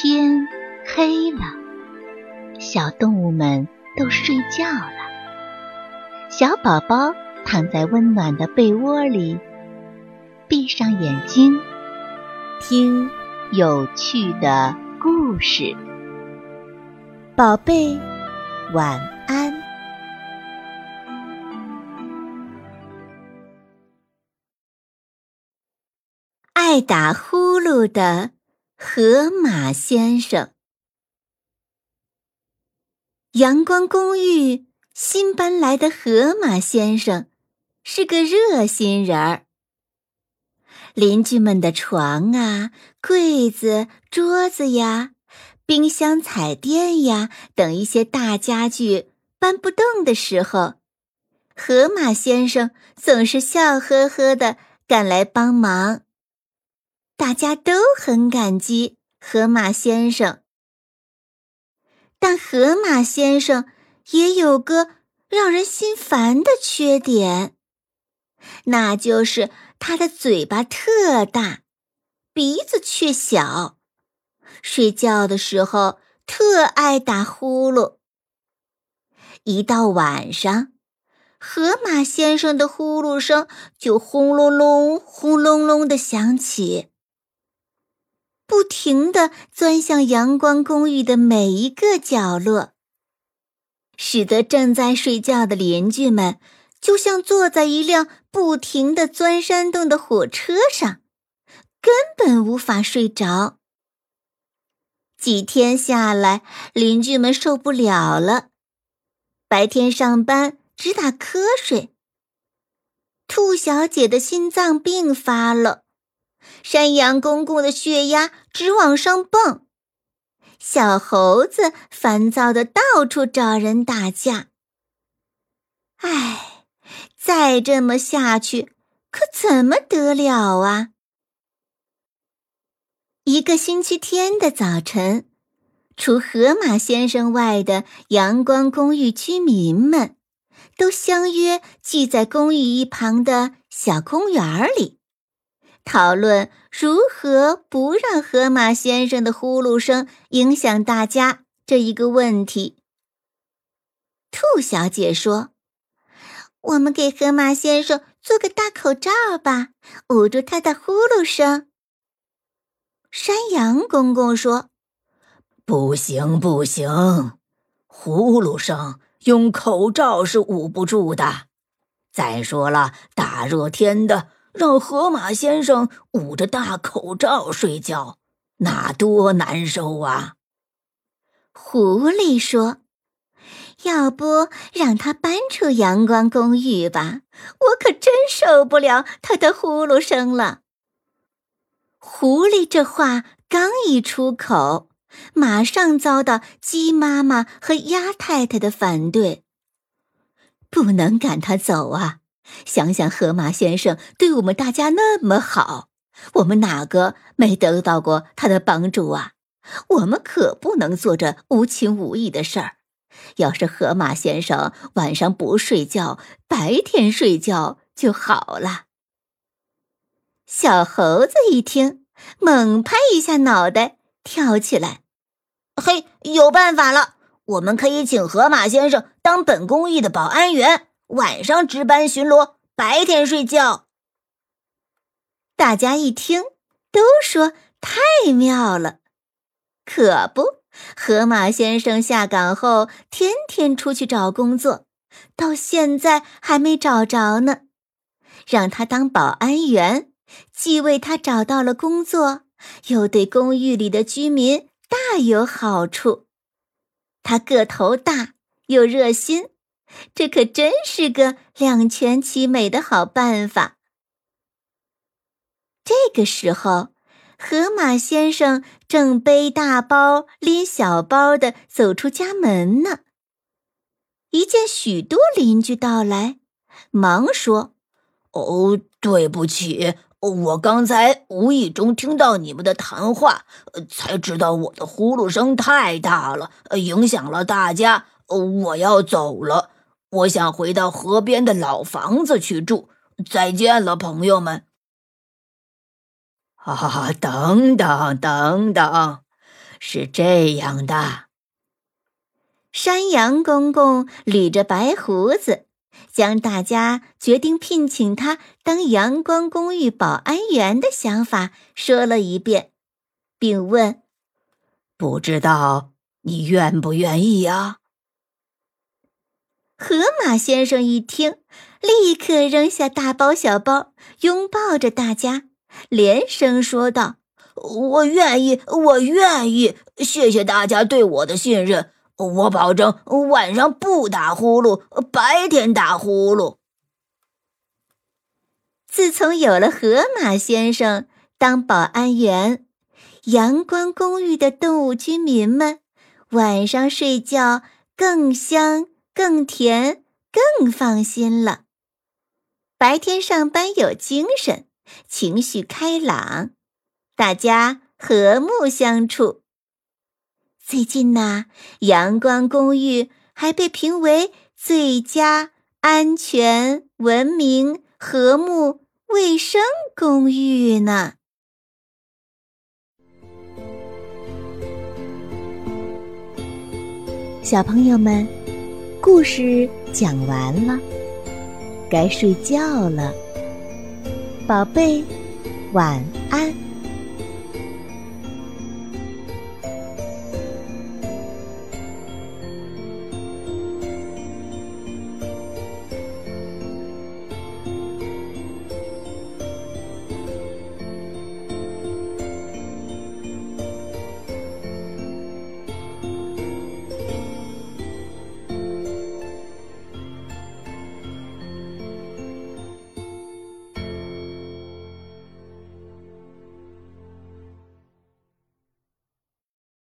天黑了，小动物们都睡觉了。小宝宝躺在温暖的被窝里，闭上眼睛，听有趣的故事。宝贝，晚安。爱打呼噜的。河马先生，阳光公寓新搬来的河马先生是个热心人儿。邻居们的床啊、柜子、桌子呀、冰箱、彩电呀等一些大家具搬不动的时候，河马先生总是笑呵呵的赶来帮忙。大家都很感激河马先生，但河马先生也有个让人心烦的缺点，那就是他的嘴巴特大，鼻子却小，睡觉的时候特爱打呼噜。一到晚上，河马先生的呼噜声就轰隆隆、轰隆隆的响起。不停地钻向阳光公寓的每一个角落，使得正在睡觉的邻居们就像坐在一辆不停地钻山洞的火车上，根本无法睡着。几天下来，邻居们受不了了，白天上班直打瞌睡。兔小姐的心脏病发了。山羊公公的血压直往上蹦，小猴子烦躁的到处找人打架。唉，再这么下去可怎么得了啊！一个星期天的早晨，除河马先生外的阳光公寓居民们，都相约聚在公寓一旁的小公园里。讨论如何不让河马先生的呼噜声影响大家这一个问题。兔小姐说：“我们给河马先生做个大口罩吧，捂住他的呼噜声。”山羊公公说：“不行，不行，呼噜声用口罩是捂不住的。再说了，大热天的。”让河马先生捂着大口罩睡觉，那多难受啊！狐狸说：“要不让他搬出阳光公寓吧？我可真受不了他的呼噜声了。”狐狸这话刚一出口，马上遭到鸡妈妈和鸭太太的反对。不能赶他走啊！想想河马先生对我们大家那么好，我们哪个没得到过他的帮助啊？我们可不能做这无情无义的事儿。要是河马先生晚上不睡觉，白天睡觉就好了。小猴子一听，猛拍一下脑袋，跳起来：“嘿，有办法了！我们可以请河马先生当本公寓的保安员。”晚上值班巡逻，白天睡觉。大家一听，都说太妙了。可不，河马先生下岗后天天出去找工作，到现在还没找着呢。让他当保安员，既为他找到了工作，又对公寓里的居民大有好处。他个头大，又热心。这可真是个两全其美的好办法。这个时候，河马先生正背大包拎小包的走出家门呢。一见许多邻居到来，忙说：“哦，对不起，我刚才无意中听到你们的谈话，才知道我的呼噜声太大了，影响了大家。我要走了。”我想回到河边的老房子去住。再见了，朋友们！啊，等等等等，是这样的：山羊公公捋着白胡子，将大家决定聘请他当阳光公寓保安员的想法说了一遍，并问：“不知道你愿不愿意呀？”河马先生一听，立刻扔下大包小包，拥抱着大家，连声说道：“我愿意，我愿意！谢谢大家对我的信任，我保证晚上不打呼噜，白天打呼噜。”自从有了河马先生当保安员，阳光公寓的动物居民们晚上睡觉更香。更甜，更放心了。白天上班有精神，情绪开朗，大家和睦相处。最近呢，阳光公寓还被评为最佳安全、文明、和睦、卫生公寓呢。小朋友们。故事讲完了，该睡觉了，宝贝，晚安。